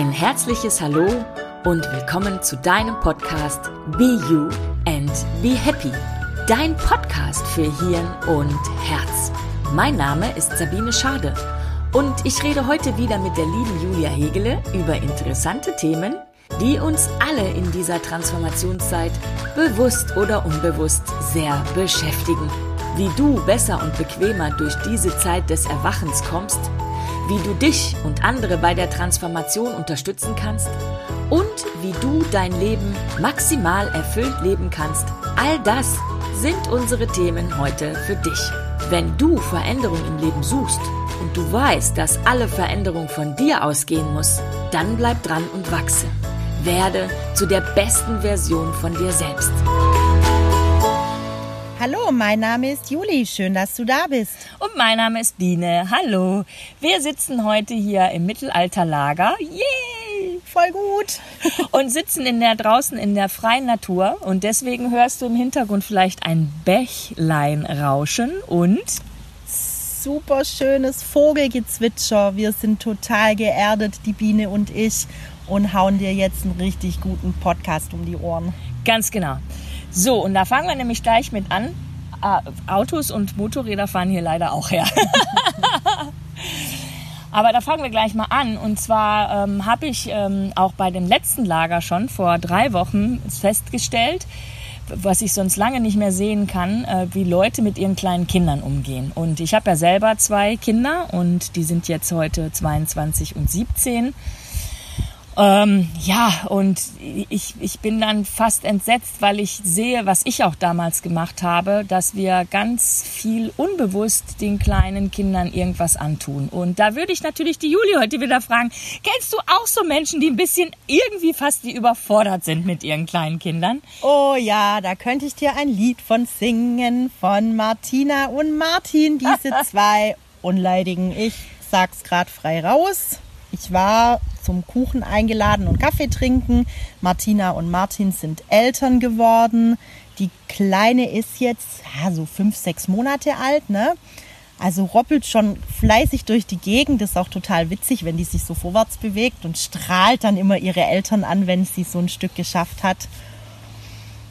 Ein herzliches Hallo und willkommen zu deinem Podcast Be You and Be Happy. Dein Podcast für Hirn und Herz. Mein Name ist Sabine Schade und ich rede heute wieder mit der lieben Julia Hegele über interessante Themen, die uns alle in dieser Transformationszeit bewusst oder unbewusst sehr beschäftigen. Wie du besser und bequemer durch diese Zeit des Erwachens kommst, wie du dich und andere bei der Transformation unterstützen kannst und wie du dein Leben maximal erfüllt leben kannst. All das sind unsere Themen heute für dich. Wenn du Veränderung im Leben suchst und du weißt, dass alle Veränderung von dir ausgehen muss, dann bleib dran und wachse. Werde zu der besten Version von dir selbst. Hallo, mein Name ist Juli. Schön, dass du da bist. Und mein Name ist Biene. Hallo. Wir sitzen heute hier im Mittelalterlager. Yay! Voll gut. und sitzen in der draußen in der freien Natur und deswegen hörst du im Hintergrund vielleicht ein Bächlein rauschen und super schönes Vogelgezwitscher. Wir sind total geerdet, die Biene und ich, und hauen dir jetzt einen richtig guten Podcast um die Ohren. Ganz genau. So, und da fangen wir nämlich gleich mit an. Äh, Autos und Motorräder fahren hier leider auch her. Aber da fangen wir gleich mal an. Und zwar ähm, habe ich ähm, auch bei dem letzten Lager schon vor drei Wochen festgestellt, was ich sonst lange nicht mehr sehen kann, äh, wie Leute mit ihren kleinen Kindern umgehen. Und ich habe ja selber zwei Kinder und die sind jetzt heute 22 und 17. Ähm, ja, und ich, ich bin dann fast entsetzt, weil ich sehe, was ich auch damals gemacht habe, dass wir ganz viel unbewusst den kleinen Kindern irgendwas antun. Und da würde ich natürlich die Julie heute wieder fragen, kennst du auch so Menschen, die ein bisschen irgendwie fast wie überfordert sind mit ihren kleinen Kindern? Oh ja, da könnte ich dir ein Lied von singen, von Martina und Martin, diese zwei Unleidigen. Ich sag's grad frei raus. Ich war zum Kuchen eingeladen und Kaffee trinken. Martina und Martin sind Eltern geworden. Die Kleine ist jetzt ja, so fünf, sechs Monate alt, ne? Also roppelt schon fleißig durch die Gegend. Das ist auch total witzig, wenn die sich so vorwärts bewegt und strahlt dann immer ihre Eltern an, wenn sie so ein Stück geschafft hat.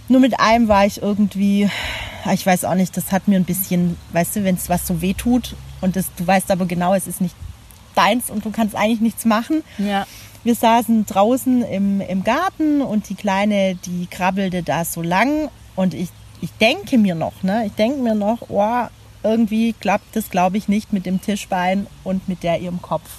Nur mit einem war ich irgendwie, ich weiß auch nicht, das hat mir ein bisschen, weißt du, wenn es was so weh tut und das, du weißt aber genau, es ist nicht deins und du kannst eigentlich nichts machen. Ja. Wir saßen draußen im, im Garten und die Kleine, die krabbelte da so lang und ich, ich denke mir noch, ne, ich denke mir noch, oh, irgendwie klappt das, glaube ich, nicht mit dem Tischbein und mit der ihrem Kopf.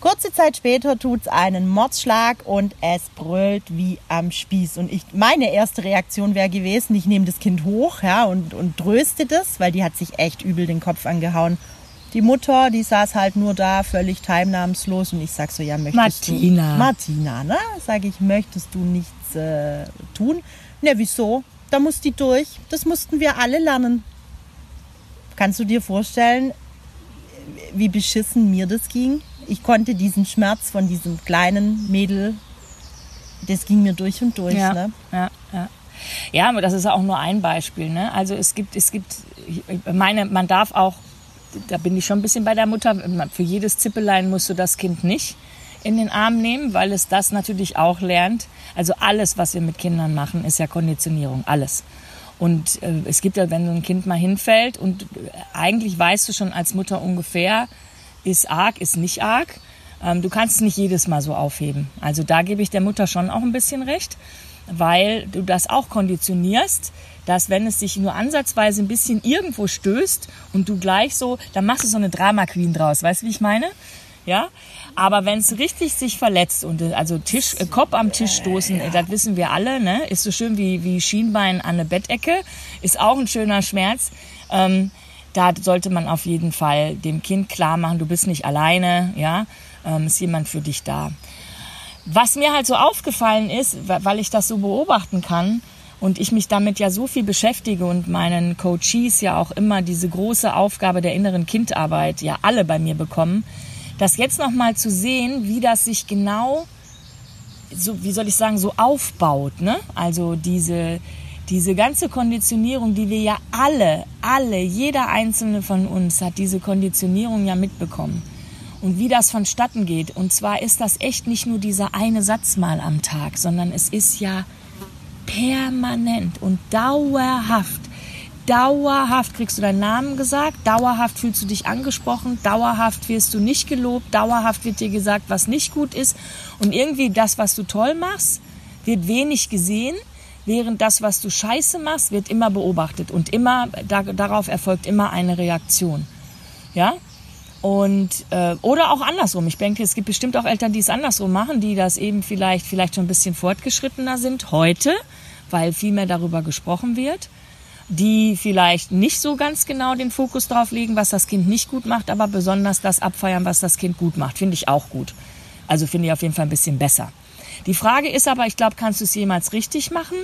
Kurze Zeit später tut es einen Mordsschlag und es brüllt wie am Spieß. Und ich, meine erste Reaktion wäre gewesen, ich nehme das Kind hoch ja, und, und tröste das, weil die hat sich echt übel den Kopf angehauen. Die Mutter, die saß halt nur da, völlig teilnahmslos. Und ich sag so, ja, möchtest Martina. du... Martina, ne? Sag ich, möchtest du nichts äh, tun? Ne, wieso? Da muss die durch. Das mussten wir alle lernen. Kannst du dir vorstellen, wie beschissen mir das ging? Ich konnte diesen Schmerz von diesem kleinen Mädel, das ging mir durch und durch. Ja, ne? ja, ja. Ja, aber das ist auch nur ein Beispiel. Ne? Also es gibt, es gibt, ich meine, man darf auch da bin ich schon ein bisschen bei der Mutter. Für jedes Zippelein musst du das Kind nicht in den Arm nehmen, weil es das natürlich auch lernt. Also alles, was wir mit Kindern machen, ist ja Konditionierung, alles. Und äh, es gibt ja, wenn so ein Kind mal hinfällt und eigentlich weißt du schon als Mutter ungefähr, ist arg, ist nicht arg. Ähm, du kannst es nicht jedes Mal so aufheben. Also da gebe ich der Mutter schon auch ein bisschen recht, weil du das auch konditionierst dass wenn es sich nur ansatzweise ein bisschen irgendwo stößt und du gleich so, dann machst du so eine Drama Queen draus. Weißt du, wie ich meine? Ja, aber wenn es richtig sich verletzt und also Tisch, äh, Kopf am Tisch stoßen, äh, das wissen wir alle, ne? Ist so schön wie, wie Schienbein an eine Bettecke, ist auch ein schöner Schmerz. Ähm, da sollte man auf jeden Fall dem Kind klar machen, du bist nicht alleine, ja, ähm, ist jemand für dich da. Was mir halt so aufgefallen ist, weil ich das so beobachten kann, und ich mich damit ja so viel beschäftige und meinen Coaches ja auch immer diese große Aufgabe der inneren Kindarbeit ja alle bei mir bekommen, das jetzt noch mal zu sehen, wie das sich genau so wie soll ich sagen, so aufbaut, ne? Also diese diese ganze Konditionierung, die wir ja alle, alle, jeder einzelne von uns hat diese Konditionierung ja mitbekommen. Und wie das vonstatten geht. Und zwar ist das echt nicht nur dieser eine Satz mal am Tag, sondern es ist ja permanent und dauerhaft. Dauerhaft kriegst du deinen Namen gesagt, dauerhaft fühlst du dich angesprochen, dauerhaft wirst du nicht gelobt, dauerhaft wird dir gesagt, was nicht gut ist. Und irgendwie das, was du toll machst, wird wenig gesehen, während das, was du scheiße machst, wird immer beobachtet und immer da, darauf erfolgt immer eine Reaktion. Ja? Und äh, oder auch andersrum. Ich denke, es gibt bestimmt auch Eltern, die es andersrum machen, die das eben vielleicht vielleicht schon ein bisschen fortgeschrittener sind heute, weil viel mehr darüber gesprochen wird, die vielleicht nicht so ganz genau den Fokus drauf legen, was das Kind nicht gut macht, aber besonders das abfeiern, was das Kind gut macht, finde ich auch gut. Also finde ich auf jeden Fall ein bisschen besser. Die Frage ist aber, ich glaube, kannst du es jemals richtig machen?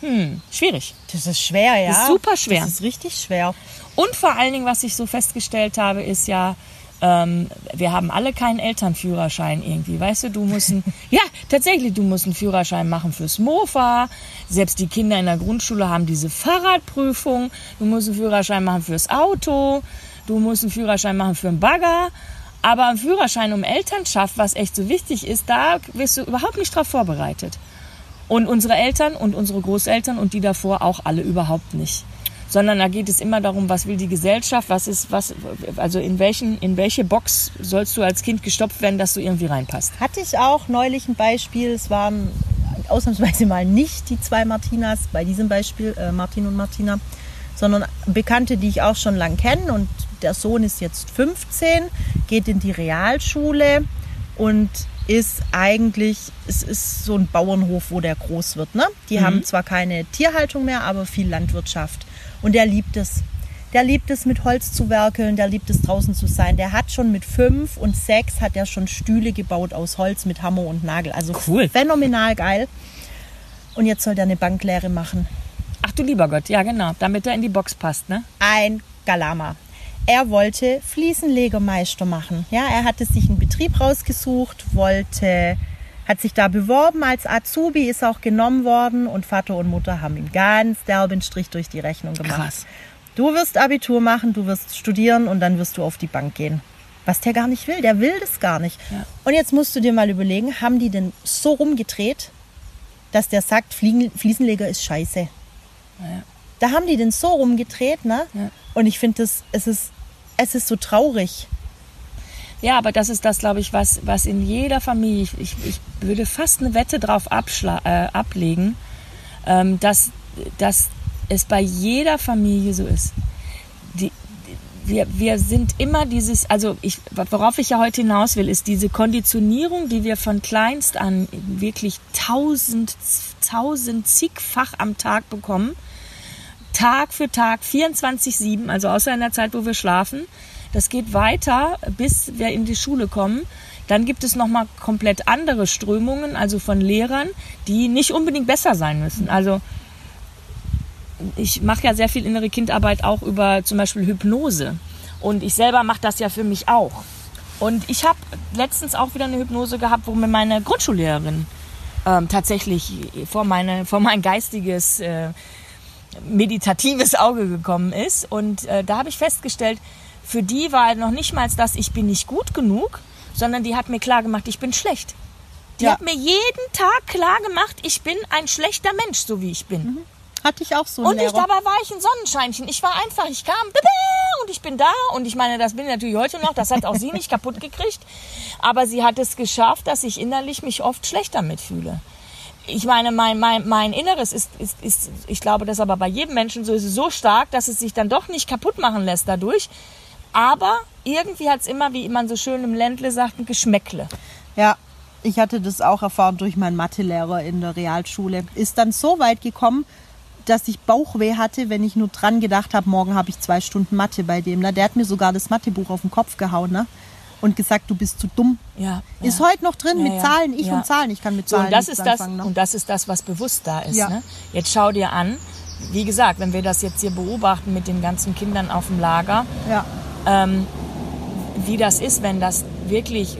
Hm, schwierig. Das ist schwer, ja. Das ist super schwer. Das ist richtig schwer. Und vor allen Dingen, was ich so festgestellt habe, ist ja, ähm, wir haben alle keinen Elternführerschein irgendwie. Weißt du, du musst einen, ja, tatsächlich, du musst einen Führerschein machen fürs Mofa. Selbst die Kinder in der Grundschule haben diese Fahrradprüfung. Du musst einen Führerschein machen fürs Auto. Du musst einen Führerschein machen für einen Bagger. Aber ein Führerschein um Elternschaft, was echt so wichtig ist, da wirst du überhaupt nicht drauf vorbereitet. Und unsere Eltern und unsere Großeltern und die davor auch alle überhaupt nicht. Sondern da geht es immer darum, was will die Gesellschaft, was ist, was, also in welchen, in welche Box sollst du als Kind gestopft werden, dass du irgendwie reinpasst. Hatte ich auch neulich ein Beispiel. Es waren ausnahmsweise mal nicht die zwei Martinas, bei diesem Beispiel äh, Martin und Martina, sondern Bekannte, die ich auch schon lang kenne. Und der Sohn ist jetzt 15, geht in die Realschule und ist eigentlich, es ist so ein Bauernhof, wo der groß wird. Ne? Die mhm. haben zwar keine Tierhaltung mehr, aber viel Landwirtschaft. Und der liebt es. Der liebt es, mit Holz zu werkeln, der liebt es, draußen zu sein. Der hat schon mit fünf und sechs hat er schon Stühle gebaut aus Holz mit Hammer und Nagel. Also cool. phänomenal geil. Und jetzt soll der eine Banklehre machen. Ach du lieber Gott, ja genau, damit er in die Box passt, ne? Ein Galama er wollte Fliesenlegermeister machen. Ja, er hatte sich einen Betrieb rausgesucht, wollte, hat sich da beworben als Azubi, ist auch genommen worden und Vater und Mutter haben ihm ganz derben Strich durch die Rechnung gemacht. Krass. Du wirst Abitur machen, du wirst studieren und dann wirst du auf die Bank gehen. Was der gar nicht will, der will das gar nicht. Ja. Und jetzt musst du dir mal überlegen, haben die denn so rumgedreht, dass der sagt, Fliesenleger ist scheiße. Ja. Da haben die den so rumgedreht, ne? Ja. Und ich finde, es ist es ist so traurig. Ja, aber das ist das, glaube ich, was, was in jeder Familie, ich, ich würde fast eine Wette drauf äh, ablegen, ähm, dass, dass es bei jeder Familie so ist. Die, wir, wir sind immer dieses, also ich, worauf ich ja heute hinaus will, ist diese Konditionierung, die wir von kleinst an wirklich tausend, tausend zigfach am Tag bekommen Tag für Tag, 24-7, also außer in der Zeit, wo wir schlafen. Das geht weiter, bis wir in die Schule kommen. Dann gibt es nochmal komplett andere Strömungen, also von Lehrern, die nicht unbedingt besser sein müssen. Also ich mache ja sehr viel innere Kindarbeit auch über zum Beispiel Hypnose. Und ich selber mache das ja für mich auch. Und ich habe letztens auch wieder eine Hypnose gehabt, wo mir meine Grundschullehrerin ähm, tatsächlich vor, meine, vor mein geistiges äh, meditatives Auge gekommen ist. Und äh, da habe ich festgestellt, für die war noch nicht mal das, ich bin nicht gut genug, sondern die hat mir klar gemacht, ich bin schlecht. Die ja. hat mir jeden Tag klar gemacht, ich bin ein schlechter Mensch, so wie ich bin. Mhm. Hatte ich auch so. Und ich, dabei war ich ein Sonnenscheinchen. Ich war einfach, ich kam und ich bin da. Und ich meine, das bin ich natürlich heute noch. Das hat auch sie nicht kaputt gekriegt. Aber sie hat es geschafft, dass ich innerlich mich oft schlechter mitfühle ich meine, mein, mein, mein Inneres ist, ist, ist, ich glaube, das aber bei jedem Menschen so ist, so stark, dass es sich dann doch nicht kaputt machen lässt dadurch. Aber irgendwie hat es immer, wie man so schön im Ländle sagt, ein Geschmäckle. Ja, ich hatte das auch erfahren durch meinen Mathelehrer in der Realschule. Ist dann so weit gekommen, dass ich Bauchweh hatte, wenn ich nur dran gedacht habe, morgen habe ich zwei Stunden Mathe bei dem. Der hat mir sogar das Mathebuch auf den Kopf gehauen. Ne? Und gesagt, du bist zu dumm. Ja, ist heute noch drin ja, mit Zahlen, ich und Zahlen. Ich kann mit Zahlen so, und das ist das, ne? Und das ist das, was bewusst da ist. Ne? Jetzt schau dir an, wie gesagt, wenn wir das jetzt hier beobachten mit den ganzen Kindern auf dem Lager, ähm, wie das ist, wenn das wirklich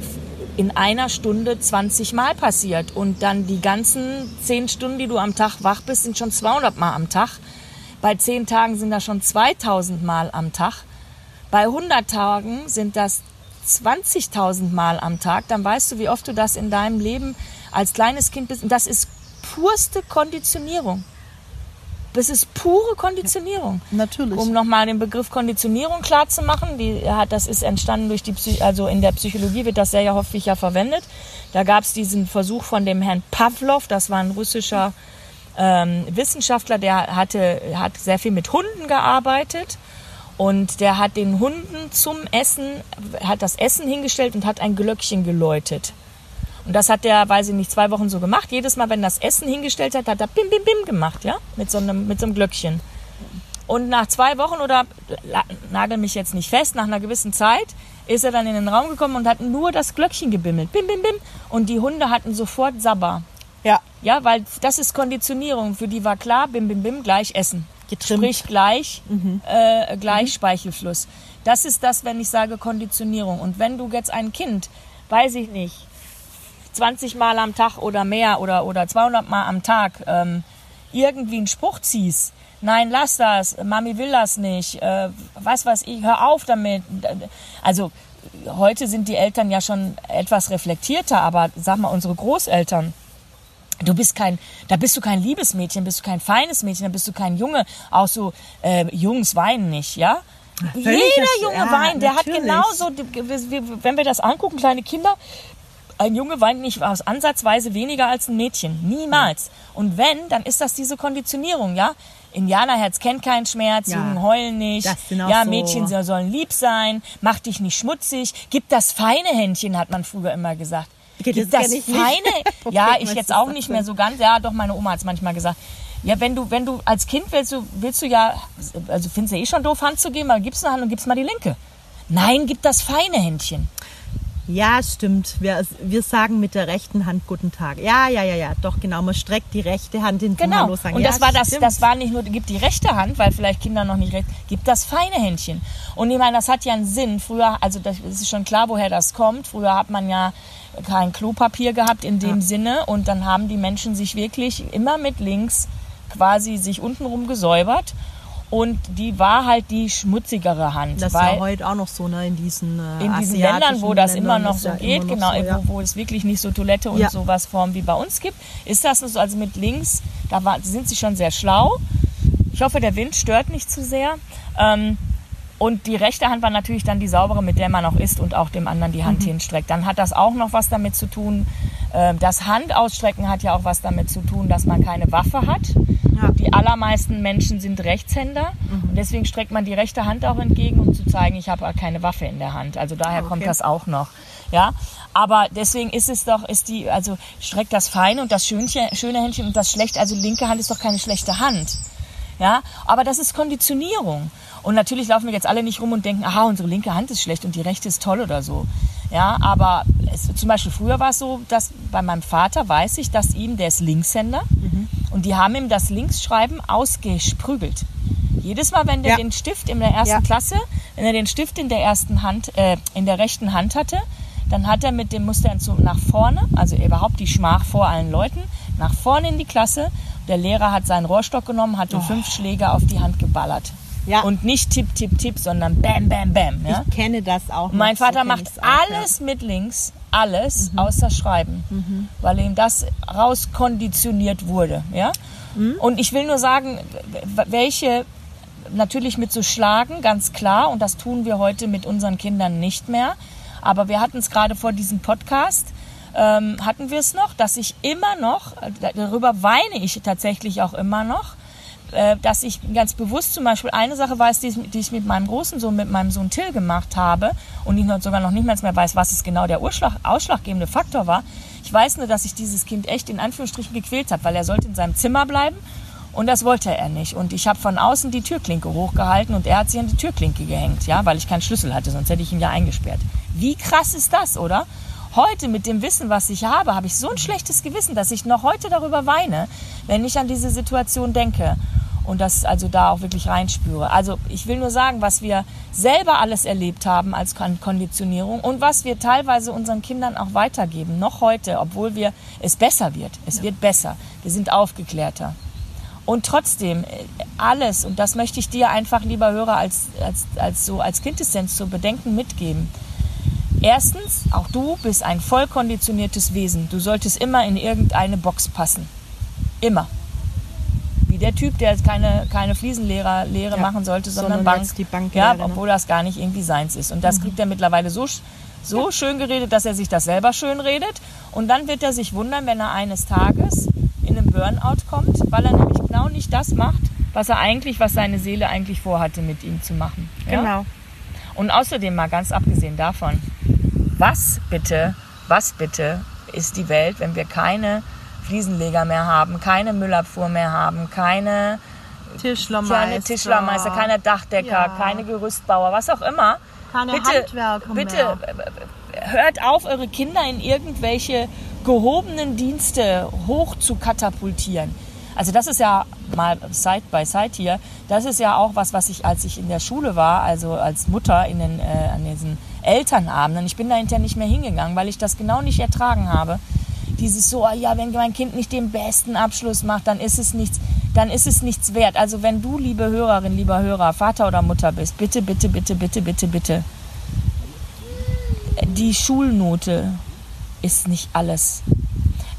in einer Stunde 20 Mal passiert und dann die ganzen 10 Stunden, die du am Tag wach bist, sind schon 200 Mal am Tag. Bei 10 Tagen sind das schon 2000 Mal am Tag. Bei 100 Tagen sind das 20.000 Mal am Tag, dann weißt du, wie oft du das in deinem Leben als kleines Kind bist. Und das ist purste Konditionierung. Das ist pure Konditionierung. Natürlich. Um nochmal den Begriff Konditionierung klar zu machen, die hat, das ist entstanden durch die, Psy also in der Psychologie wird das sehr häufig ja verwendet. Da gab es diesen Versuch von dem Herrn Pavlov, das war ein russischer ähm, Wissenschaftler, der hatte, hat sehr viel mit Hunden gearbeitet und der hat den Hunden zum Essen, hat das Essen hingestellt und hat ein Glöckchen geläutet. Und das hat der, weiß ich nicht, zwei Wochen so gemacht. Jedes Mal, wenn das Essen hingestellt hat, hat er bim, bim, bim gemacht, ja, mit so einem, mit so einem Glöckchen. Und nach zwei Wochen oder nagel mich jetzt nicht fest, nach einer gewissen Zeit ist er dann in den Raum gekommen und hat nur das Glöckchen gebimmelt. Bim, bim, bim. Und die Hunde hatten sofort Sabber. Ja. Ja, weil das ist Konditionierung. Für die war klar, bim, bim, bim, gleich essen. Getrimmt. Sprich gleich, Mhm. äh, gleich Speichelfluss. Das ist das, wenn ich sage Konditionierung. Und wenn du jetzt ein Kind, weiß ich nicht, 20 Mal am Tag oder mehr oder, oder 200 Mal am Tag ähm, irgendwie einen Spruch ziehst, nein, lass das, Mami will das nicht, äh, was weiß ich, hör auf damit. Also heute sind die Eltern ja schon etwas reflektierter, aber sag mal, unsere Großeltern, Du bist kein, da bist du kein Liebesmädchen, bist du kein feines Mädchen, da bist du kein Junge. Auch so äh, Jungs weinen nicht, ja? Jeder das- Junge ja, weint, der natürlich. hat genauso, wenn wir das angucken, kleine Kinder, ein Junge weint nicht aus ansatzweise weniger als ein Mädchen. Niemals. Und wenn, dann ist das diese Konditionierung, ja? Indianerherz kennt keinen Schmerz, Ja. Jungen heulen nicht. Ja, so- Mädchen so- sollen lieb sein, mach dich nicht schmutzig, gib das feine Händchen, hat man früher immer gesagt. Gib das das ich feine, ja, ich jetzt auch nicht mehr so ganz, ja, doch meine Oma hat es manchmal gesagt. Ja, wenn du, wenn du als Kind willst du, willst du ja, also findest du eh schon doof, Hand zu geben, aber gibst eine Hand und gibst mal die linke. Nein, gib das feine Händchen. Ja, stimmt. Wir, wir sagen mit der rechten Hand guten Tag. Ja, ja, ja, ja. Doch, genau. Man streckt die rechte Hand in Genau. los sagen. Und ja, das war das, stimmt. das war nicht nur, gib die rechte Hand, weil vielleicht Kinder noch nicht recht, gib das feine Händchen. Und ich meine, das hat ja einen Sinn. Früher, also das ist schon klar, woher das kommt. Früher hat man ja kein Klopapier gehabt in dem Sinne und dann haben die Menschen sich wirklich immer mit links quasi sich untenrum gesäubert. Und die war halt die schmutzigere Hand. Das ist weil ja heute auch noch so, ne, in diesen äh, in diesen Ländern, wo das immer Ländern noch ist so geht, immer noch genau, so, ja. wo, wo es wirklich nicht so Toilette und Ja. sowas Form wie bei uns gibt, ist das so, also mit links, da war, sind sie schon sehr schlau. Ich hoffe, der Wind stört nicht zu sehr. Ähm, und die rechte Hand war natürlich dann die saubere, mit der man auch isst und auch dem anderen die Mhm. Hand hinstreckt. Dann hat das auch noch was damit zu tun. ähm, Das Handausstrecken hat ja auch was damit zu tun, dass man keine Waffe hat. Ja. Mhm. Die allermeisten Menschen sind Rechtshänder und deswegen streckt man die rechte Hand auch entgegen, um zu zeigen, ich habe keine Waffe in der Hand. Also daher Ah, okay. kommt das auch noch. Ja, aber deswegen ist es doch, ist die, also streckt das feine und das schönche, schöne Händchen und das schlechte, also linke Hand ist doch keine schlechte Hand. Ja, aber das ist Konditionierung. Und natürlich laufen wir jetzt alle nicht rum und denken, aha, unsere linke Hand ist schlecht und die rechte ist toll oder so. Ja, aber es, zum Beispiel früher war es so, dass bei meinem Vater weiß ich, dass ihm, der ist Linkshänder, und die haben ihm das Linksschreiben ausgesprügelt. Jedes Mal, wenn der Ja. den Stift in der ersten Ja. Klasse, wenn er den Stift in der ersten Hand, äh, in der rechten Hand hatte, dann hat er mit dem musste er so nach vorne, also überhaupt die Schmach vor allen Leuten, nach vorne in die Klasse. Der Lehrer hat seinen Rohrstock genommen, hat ihm fünf Schläge auf die Hand geballert. Oh. Ja. Und nicht tipp, tipp, tipp, sondern bam, bam, bam. Ja? Ich kenne das auch. Mein so Vater kenn macht auch, ja. Alles mit links, alles außer Schreiben, weil ihm das rauskonditioniert wurde. Ja? Mhm. Und ich will nur sagen, welche natürlich mit so Schlagen, ganz klar, und das tun wir heute mit unseren Kindern nicht mehr. Aber wir hatten es gerade vor diesem Podcast, ähm, hatten wir es noch, dass ich immer noch, äh, darüber weine ich tatsächlich auch immer noch, äh, dass ich ganz bewusst zum Beispiel eine Sache weiß, die ich, die ich mit meinem großen Sohn, mit meinem Sohn Till gemacht habe und ich sogar noch nicht mehr weiß, was es genau der Urschlag, ausschlaggebende Faktor war. Ich weiß nur, dass sich dieses Kind echt in Anführungsstrichen gequält hat, weil er sollte in seinem Zimmer bleiben und das wollte er nicht. Und ich habe von außen die Türklinke hochgehalten und er hat sich an die Türklinke gehängt, ja, weil ich keinen Schlüssel hatte, sonst hätte ich ihn ja eingesperrt. Wie krass ist das, oder? Heute mit dem Wissen, was ich habe, habe ich so ein schlechtes Gewissen, dass ich noch heute darüber weine, wenn ich an diese Situation denke und das also da auch wirklich reinspüre. Also ich will nur sagen, was wir selber alles erlebt haben als Kon- Konditionierung und was wir teilweise unseren Kindern auch weitergeben, noch heute, obwohl wir es besser wird. Es wird besser. Wir sind aufgeklärter. Und trotzdem, äh, alles, und das möchte ich dir einfach, lieber Hörer, als, als, als, so, als Quintessenz zu bedenken mitgeben. Erstens, auch du bist ein voll konditioniertes Wesen. Du solltest immer in irgendeine Box passen. Immer. Der Typ, der jetzt keine, keine Fliesenlehre machen sollte, sondern, sondern Bank. die Banklehre, ja, ne? obwohl das gar nicht irgendwie seins ist. Und das kriegt er mittlerweile so, so schön geredet, dass er sich das selber schön redet. Und dann wird er sich wundern, wenn er eines Tages in einen Burnout kommt, weil er nämlich genau nicht das macht, was er eigentlich, was seine Seele eigentlich vorhatte, mit ihm zu machen. Ja? Genau. Und außerdem mal ganz abgesehen davon, was bitte, was bitte ist die Welt, wenn wir keine Fliesenleger mehr haben, keine Müllabfuhr mehr haben, keine Tischlermeister. keine Tischlermeister, keine Dachdecker, Ja. keine Gerüstbauer, was auch immer. Keine bitte, Handwerker bitte mehr. hört auf, eure Kinder in irgendwelche gehobenen Dienste hoch zu katapultieren. Also das ist ja mal Side by Side hier. Das ist ja auch was, was ich, als ich in der Schule war, also als Mutter in den, äh, an diesen Elternabenden, ich bin da hinterher nicht mehr hingegangen, weil ich das genau nicht ertragen habe. Dieses so, ah ja, wenn mein Kind nicht den besten Abschluss macht, dann ist es nichts, dann ist es nichts wert. Also wenn du, liebe Hörerin, lieber Hörer, Vater oder Mutter bist, bitte, bitte, bitte, bitte, bitte, bitte. Die Schulnote ist nicht alles.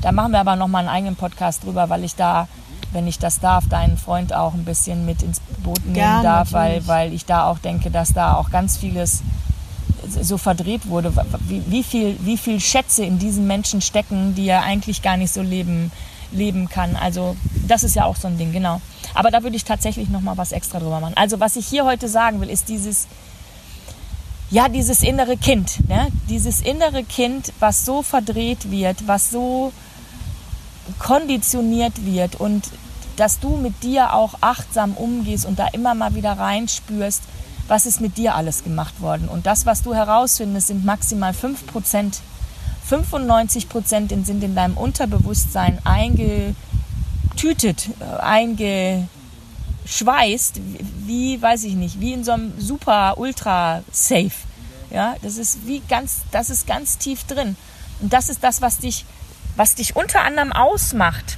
Da machen wir aber noch mal einen eigenen Podcast drüber, weil ich da, wenn ich das darf, deinen Freund auch ein bisschen mit ins Boot nehmen Gern, darf, weil, weil ich da auch denke, dass da auch ganz vieles so verdreht wurde, wie, wie, viel, wie viel Schätze in diesen Menschen stecken, die er eigentlich gar nicht so leben, leben kann. Also das ist ja auch so ein Ding, genau. Aber da würde ich tatsächlich noch mal was extra drüber machen. Also was ich hier heute sagen will, ist dieses, ja, dieses innere Kind, ne? dieses innere Kind, was so verdreht wird, was so konditioniert wird und dass du mit dir auch achtsam umgehst und da immer mal wieder reinspürst, was ist mit dir alles gemacht worden. Und das, was du herausfindest, sind maximal 5 Prozent. 95 Prozent sind in deinem Unterbewusstsein eingetütet, äh, eingeschweißt, wie, weiß ich nicht, wie in so einem super ultra safe. Ja, das ist wie ganz, das ist ganz tief drin. Und das ist das, was dich, was dich unter anderem ausmacht.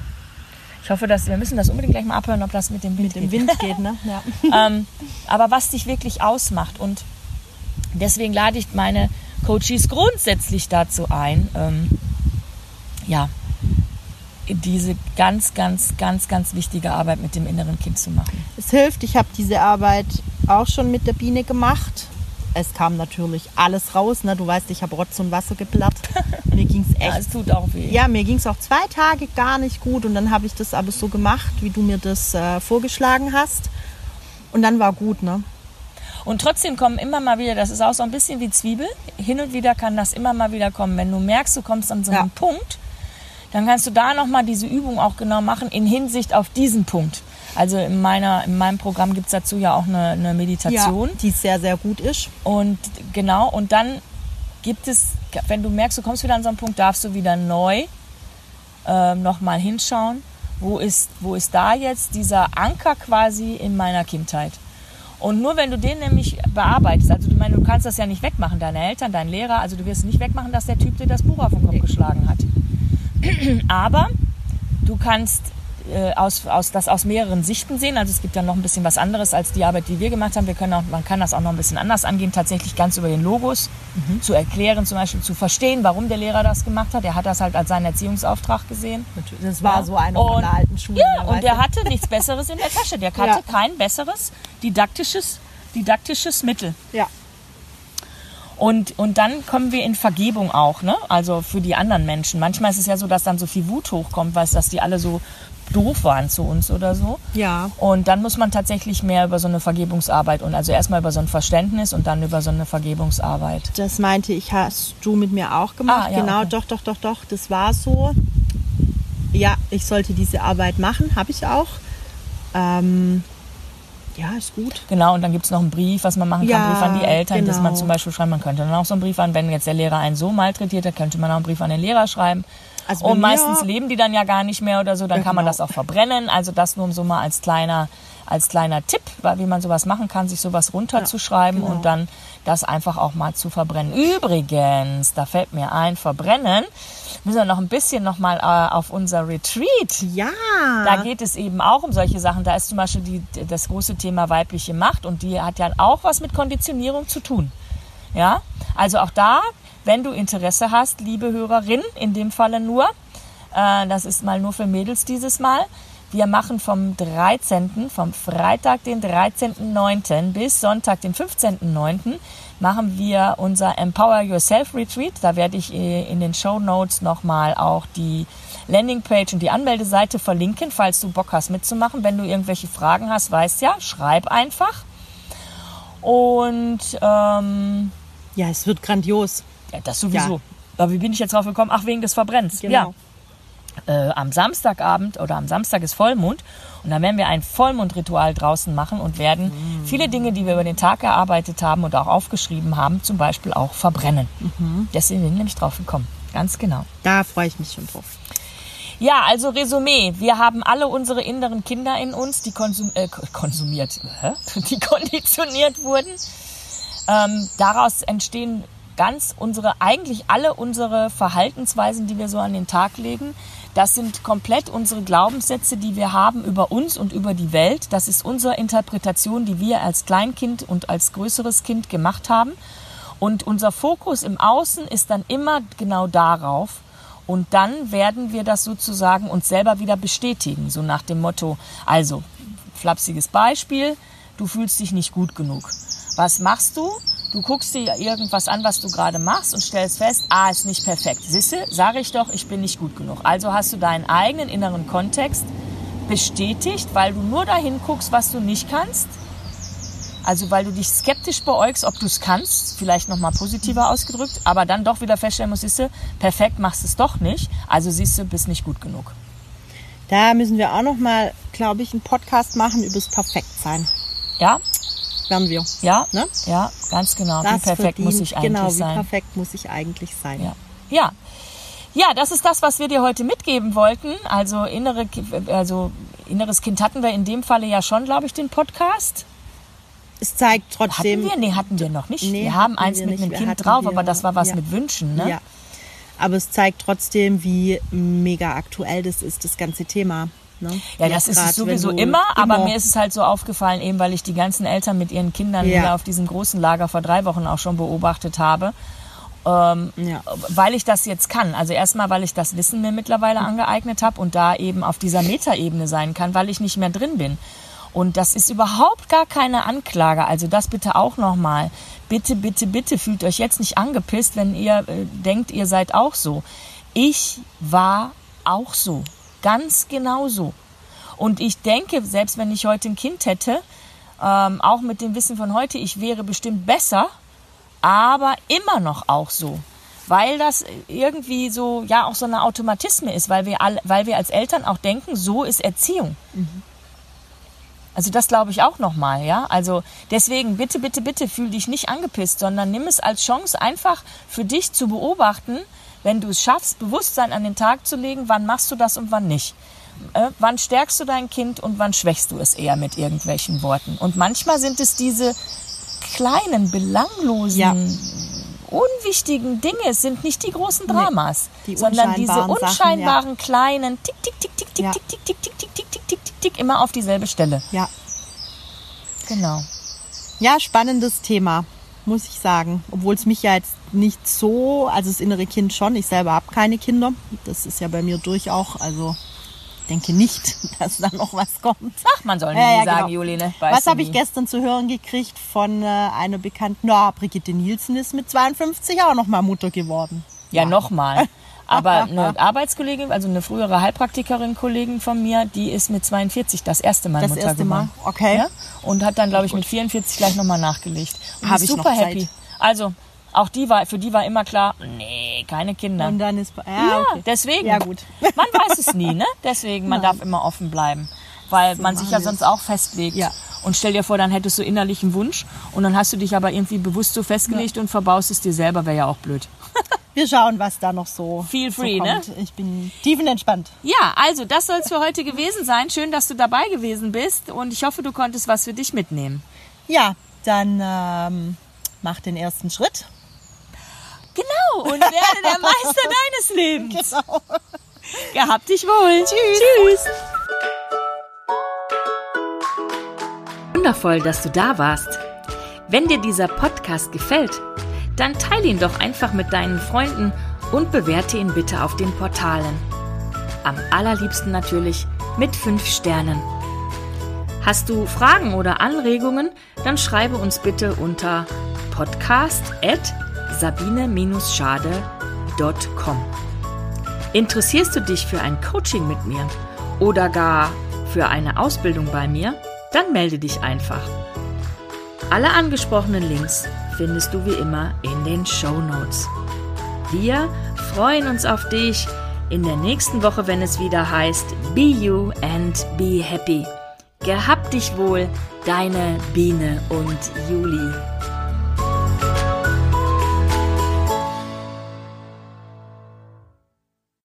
Ich hoffe, dass wir müssen das unbedingt gleich mal abhören, ob das mit dem Wind Mit dem geht. Wind geht, ne? Ja. ähm, aber was dich wirklich ausmacht. Und deswegen lade ich meine Coaches grundsätzlich dazu ein, ähm, ja, diese ganz, ganz, ganz, ganz wichtige Arbeit mit dem inneren Kind zu machen. Es hilft. Ich habe diese Arbeit auch schon mit der Biene gemacht. Es kam natürlich alles raus. Ne? Du weißt, ich habe Rotz und Wasser geplatt. Mir ging es Ja, echt es tut auch weh. Ja, mir ging es auch zwei Tage gar nicht gut und dann habe ich das aber so gemacht, wie du mir das äh, vorgeschlagen hast. Und dann war gut, ne? Und trotzdem kommen immer mal wieder, das ist auch so ein bisschen wie Zwiebel, hin und wieder kann das immer mal wieder kommen. Wenn du merkst, du kommst an so einen Ja. Punkt, dann kannst du da nochmal diese Übung auch genau machen in Hinsicht auf diesen Punkt. Also in, meiner, in meinem Programm gibt es dazu ja auch eine, eine Meditation. die sehr, sehr gut ist. Und genau, und dann gibt es, wenn du merkst, du kommst wieder an so einen Punkt, darfst du wieder neu ähm, nochmal hinschauen, wo ist, wo ist da jetzt dieser Anker quasi in meiner Kindheit. Und nur wenn du den nämlich bearbeitest, also du, meine, du kannst das ja nicht wegmachen, deine Eltern, dein Lehrer, also du wirst nicht wegmachen, dass der Typ dir das Buch auf den Kopf geschlagen hat. Aber du kannst äh, aus, aus, das aus mehreren Sichten sehen. Also es gibt dann noch ein bisschen was anderes als die Arbeit, die wir gemacht haben. Wir können auch, man kann das auch noch ein bisschen anders angehen, tatsächlich ganz über den Logos zu erklären, zum Beispiel zu verstehen, warum der Lehrer das gemacht hat. Er hat das halt als seinen Erziehungsauftrag gesehen. Das war Ja. so einer von Und- der alten Schule. Ja, ne, und der hatte nichts Besseres in der Tasche. Der hatte Ja. kein besseres didaktisches, didaktisches Mittel. Ja, Und, und dann kommen wir in Vergebung auch, ne? Also für die anderen Menschen. Manchmal ist es ja so, dass dann so viel Wut hochkommt, weil dass die alle so doof waren zu uns oder so. ja. Und dann muss man tatsächlich mehr über so eine Vergebungsarbeit und also erstmal über so ein Verständnis und dann über so eine Vergebungsarbeit. Das meinte ich, hast du mit mir auch gemacht. Ah, ja, genau, okay. doch, doch, doch, doch. Das war so. Ja, ich sollte diese Arbeit machen, habe ich auch. Ähm, ja, ist gut. Genau, und dann gibt es noch einen Brief, was man machen kann, Ja, Brief an die Eltern, dass man genau. zum Beispiel schreiben, man könnte dann auch so einen Brief an, wenn jetzt der Lehrer einen so malträtiert hat, könnte man auch einen Brief an den Lehrer schreiben. Also und mir- meistens leben die dann ja gar nicht mehr oder so, dann Ja, kann man genau. das auch verbrennen. Also das nur so mal als kleiner, als kleiner Tipp, wie man sowas machen kann, sich sowas runterzuschreiben genau. und dann das einfach auch mal zu verbrennen. Übrigens, da fällt mir ein, verbrennen, müssen wir noch ein bisschen noch mal äh, auf unser Retreat Ja. da geht es eben auch um solche Sachen. Da ist zum Beispiel die, das große Thema weibliche Macht und die hat ja auch was mit Konditionierung zu tun. Ja, also auch da wenn du Interesse hast, liebe Hörerin, in dem Falle nur, äh, das ist mal nur für Mädels dieses Mal, wir machen vom 13., vom Freitag, den 13.09. bis Sonntag, den 15.09. machen wir unser Empower Yourself Retreat. Da werde ich äh, in den Show Notes nochmal auch die Landingpage und die Anmeldeseite verlinken, falls du Bock hast mitzumachen. Wenn du irgendwelche Fragen hast, weißt ja, schreib einfach. Und ähm, Ja, es wird grandios. Ja, das sowieso. Aber wie bin ich jetzt drauf gekommen? Ach, wegen des Verbrennens. Ja Genau. äh, am Samstagabend oder am Samstag ist Vollmond und dann werden wir ein Vollmondritual draußen machen und werden viele Dinge, die wir über den Tag erarbeitet haben und auch aufgeschrieben haben, zum Beispiel auch verbrennen. Deswegen bin ich nämlich drauf gekommen. Ganz genau. Da freue ich mich schon drauf. Ja, also Resümee. Wir haben alle unsere inneren Kinder in uns, die konsum äh, konsumiert, hä? die konditioniert wurden. Ähm, daraus entstehen ganz unsere, eigentlich alle unsere Verhaltensweisen, die wir so an den Tag legen. Das sind komplett unsere Glaubenssätze, die wir haben über uns und über die Welt. Das ist unsere Interpretation, die wir als Kleinkind und als größeres Kind gemacht haben. Und unser Fokus im Außen ist dann immer genau darauf. Und dann werden wir das sozusagen uns selber wieder bestätigen. So nach dem Motto, also, flapsiges Beispiel, du fühlst dich nicht gut genug. Was machst du? Du guckst dir irgendwas an, was du gerade machst und stellst fest, ah, ist nicht perfekt. Sisse, sage ich doch, ich bin nicht gut genug. Also hast du deinen eigenen inneren Kontext bestätigt, weil du nur dahin guckst, was du nicht kannst. Also weil du dich skeptisch beäugst, ob du es kannst, vielleicht nochmal positiver ausgedrückt, aber dann doch wieder feststellen musst, siehst du, perfekt machst es doch nicht, also siehst du, bist nicht gut genug. Da müssen wir auch noch mal, glaube ich, einen Podcast machen übers Perfektsein. Ja, Werden wir. ja, Ne? ja, ganz genau. Wie Das perfekt muss ich eigentlich genau, sein. wie perfekt muss ich eigentlich sein. Ja. Ja. Ja, das ist das, was wir dir heute mitgeben wollten. Also, innere, also inneres Kind hatten wir in dem Falle ja schon, glaube ich, den Podcast. Es zeigt Hatten trotzdem. wir? Nee, hatten wir noch nicht. Nee, wir haben hatten eins wir mit einem Kind hatten drauf, wir- aber das war was ja. mit Wünschen, ne? Ja. Aber es zeigt trotzdem, wie mega aktuell das ist, das ganze Thema. Ne? Ja, das ist es sowieso du immer, aber mir ist es halt so aufgefallen, eben weil ich die ganzen Eltern mit ihren Kindern Ja. wieder auf diesem großen Lager vor drei Wochen auch schon beobachtet habe. Ähm, Ja. Weil ich das jetzt kann. Also erstmal, weil ich das Wissen mir mittlerweile angeeignet habe und da eben auf dieser Metaebene sein kann, weil ich nicht mehr drin bin. Und das ist überhaupt gar keine Anklage. Also das bitte auch nochmal. Bitte, bitte, bitte fühlt euch jetzt nicht angepisst, wenn ihr äh, denkt, ihr seid auch so. Ich war auch so. Ganz genau so. Und ich denke, selbst wenn ich heute ein Kind hätte, ähm, auch mit dem Wissen von heute, ich wäre bestimmt besser, aber immer noch auch so. Weil das irgendwie so, ja, auch so eine Automatisme ist, weil wir, all, weil wir als Eltern auch denken, so ist Erziehung. Also das glaube ich auch nochmal, ja. Also deswegen bitte, bitte, bitte fühl dich nicht angepisst, sondern nimm es als Chance, einfach für dich zu beobachten, wenn du es schaffst, Bewusstsein an den Tag zu legen, wann machst du das und wann nicht. Äh, wann stärkst du dein Kind und wann schwächst du es eher mit irgendwelchen Worten. Und manchmal sind es diese kleinen, belanglosen, Ja. unwichtigen Dinge. Es sind nicht die großen Dramas, die sondern diese unscheinbaren Sachen, unscheinbaren kleinen Tick, Tick, Tick, Tick, Tick, Ja. Tick, Tick, Tick, Tick, Tick, Tick, Tick, Tick, Tick, Tick, immer auf dieselbe Stelle. Ja. Genau. ja, spannendes Thema, muss ich sagen. Obwohl es mich ja jetzt nicht so, also das innere Kind schon, ich selber habe keine Kinder. Das ist ja bei mir durch auch, also ich denke nicht, dass da noch was kommt. Ach, man soll nie Ja, ja, sagen, genau. Juline. Was habe ich gestern zu hören gekriegt von äh, einer bekannten, na, Brigitte Nielsen ist mit 52 auch noch mal Mutter geworden. Ja, nochmal. Aber eine Arbeitskollegin, also eine frühere Heilpraktikerin, Kollegin von mir, die ist mit 42 das erste Mal Das Mutter erste Mal? geworden. Okay. Ja? Und hat dann, glaube ich, mit 44 gleich nochmal nachgelegt. Und Hab ist ich super noch Zeit. happy. Also, auch die war, für die war immer klar, nee, keine Kinder. Und dann ist, ja, Ja, okay. deswegen. Ja, gut. Man weiß es nie, ne? Deswegen, man darf immer offen bleiben. Weil man sich ja sonst auch festlegt. Ja. Und stell dir vor, dann hättest du innerlich einen Wunsch und dann hast du dich aber irgendwie bewusst so festgelegt und verbaust es dir selber, wäre ja auch blöd. Wir schauen, was da noch so, Feel so free, ne? kommt. Ich bin tiefenentspannt. Ja, also das soll es für heute gewesen sein. Schön, dass du dabei gewesen bist und ich hoffe, du konntest was für dich mitnehmen. Ja, dann ähm, mach den ersten Schritt. Genau, und werde der Meister deines Lebens. Genau. Gehabt dich wohl. Tschüss. Tschüss. Wundervoll, dass du da warst. Wenn dir dieser Podcast gefällt, Dann teile ihn doch einfach mit deinen Freunden und bewerte ihn bitte auf den Portalen. Am allerliebsten natürlich mit 5 Sternen. Hast du Fragen oder Anregungen, dann schreibe uns bitte unter podcast.sabine-schade.com. Interessierst du dich für ein Coaching mit mir oder gar für eine Ausbildung bei mir? Dann melde dich einfach. Alle angesprochenen Links findest du wie immer in den Show Notes. Wir freuen uns auf dich in der nächsten Woche, wenn es wieder heißt Be You and Be Happy. Gehabt dich wohl, deine Biene und Juli.